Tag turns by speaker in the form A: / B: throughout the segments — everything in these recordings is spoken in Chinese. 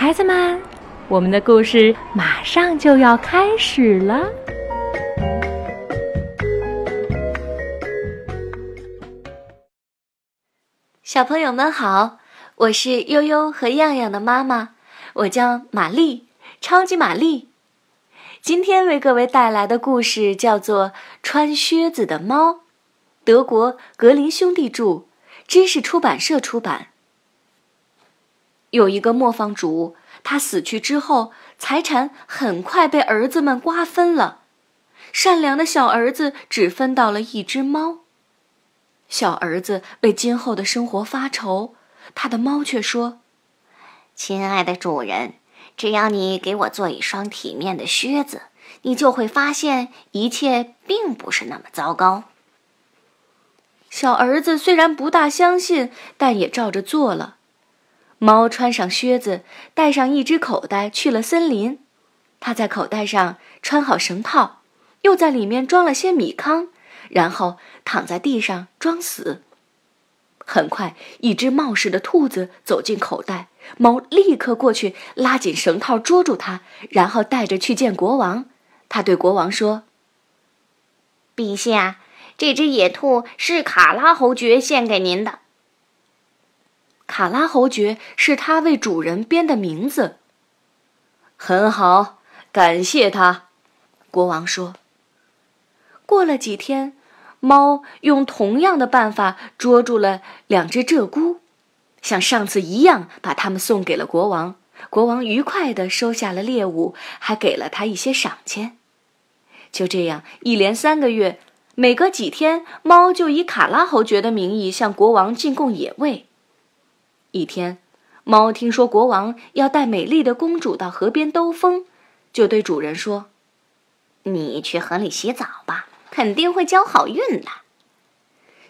A: 孩子们，我们的故事马上就要开始了。
B: 小朋友们好，我是悠悠和样样的妈妈，我叫玛丽，超级玛丽。今天为各位带来的故事叫做《穿靴子的猫》，德国格林兄弟著，知识出版社出版。有一个磨坊主，他死去之后，财产很快被儿子们瓜分了，善良的小儿子只分到了一只猫。小儿子为今后的生活发愁，他的猫却说：“
C: 亲爱的主人，只要你给我做一双体面的靴子，你就会发现一切并不是那么糟糕。”
B: 小儿子虽然不大相信，但也照着做了。猫穿上靴子，带上一只口袋去了森林。他在口袋上穿好绳套，又在里面装了些米糠。然后躺在地上装死。很快，一只冒失的兔子走进口袋，猫立刻过去拉紧绳套捉住它，然后带着去见国王。他对国王说：“
C: 陛下，这只野兔是卡拉侯爵献给您的。
B: 卡拉侯爵是他为主人编的名字。”很好，感谢他。国王说。过了几天。猫用同样的办法捉住了两只鹧鸪，像上次一样把它们送给了国王。国王愉快地收下了猎物，还给了他一些赏钱。就这样，一连三个月，每隔几天，猫就以卡拉侯爵的名义向国王进贡野味。一天，猫听说国王要带美丽的公主到河边兜风，就对主人说：“
C: 你去河里洗澡吧。”肯定会交好运的。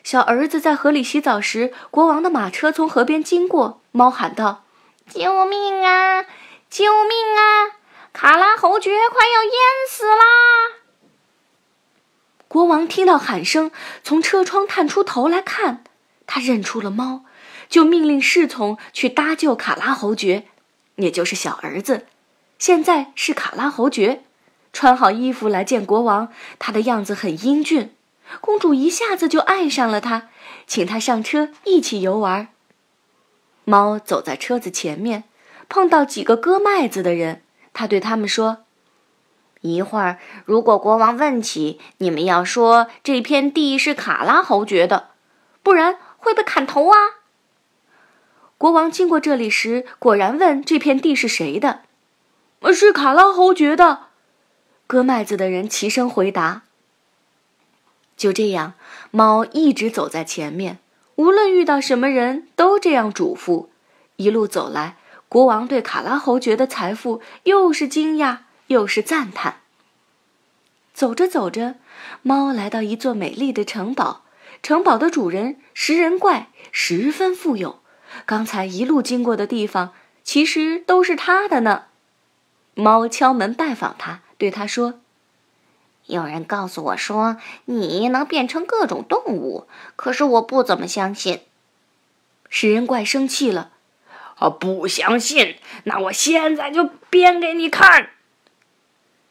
B: 小儿子在河里洗澡时，国王的马车从河边经过。猫喊道：“
C: 救命啊！救命啊！卡拉侯爵快要淹死啦！”
B: 国王听到喊声，从车窗探出头来看，他认出了猫，就命令侍从去搭救卡拉侯爵，也就是小儿子，现在是卡拉侯爵。穿好衣服来见国王，他的样子很英俊，公主一下子就爱上了他，请他上车一起游玩。猫走在车子前面，碰到几个割麦子的人，他对他们说：“
C: 一会儿如果国王问起，你们要说这片地是卡拉侯爵的，不然会被砍头啊。”
B: 国王经过这里时，果然问这片地是谁的，“是卡拉侯爵的。”割麦子的人齐声回答。就这样，猫一直走在前面，无论遇到什么人都这样嘱咐。一路走来，国王对卡拉侯爵的财富又是惊讶又是赞叹。走着走着，猫来到一座美丽的城堡，城堡的主人食人怪十分富有，刚才一路经过的地方其实都是他的呢。猫敲门拜访他。对他说：“
C: 有人告诉我说你能变成各种动物，可是我不怎么相信。”
B: 食人怪生气了：“
D: 啊，不相信？那我现在就变给你看！”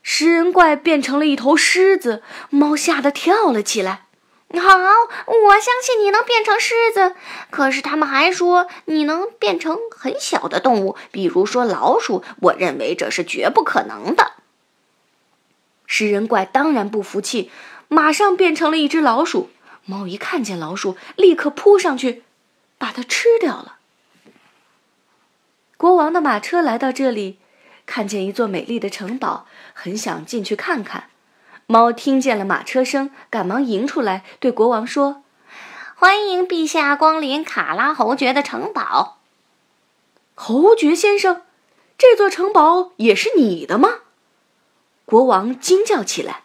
B: 食人怪变成了一头狮子，猫吓得跳了起来。
C: 好，我相信你能变成狮子，可是他们还说你能变成很小的动物，比如说老鼠。我认为这是绝不可能的。
B: 食人怪当然不服气，马上变成了一只老鼠。猫一看见老鼠，立刻扑上去，把它吃掉了。国王的马车来到这里，看见一座美丽的城堡，很想进去看看。猫听见了马车声，赶忙迎出来，对国王说：“
C: 欢迎陛下光临卡拉侯爵的城堡。”
B: 侯爵先生，这座城堡也是你的吗？国王惊叫起来。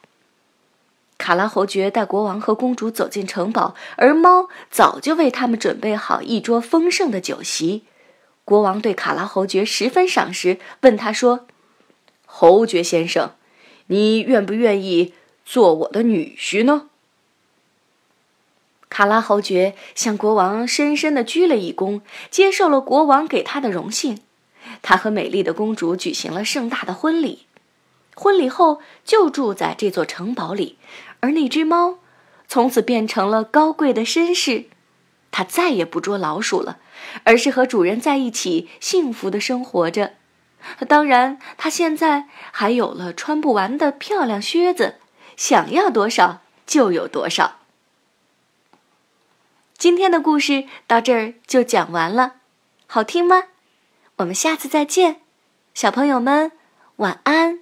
B: 卡拉侯爵带国王和公主走进城堡，而猫早就为他们准备好一桌丰盛的酒席。国王对卡拉侯爵十分赏识，问他说：“侯爵先生，你愿不愿意做我的女婿呢？”卡拉侯爵向国王深深的鞠了一躬，接受了国王给他的荣幸。他和美丽的公主举行了盛大的婚礼。婚礼后，就住在这座城堡里，而那只猫从此变成了高贵的绅士。它再也不捉老鼠了，而是和主人在一起幸福的生活着。当然，他现在还有了穿不完的漂亮靴子，想要多少就有多少。今天的故事到这儿就讲完了，好听吗？我们下次再见，小朋友们，晚安。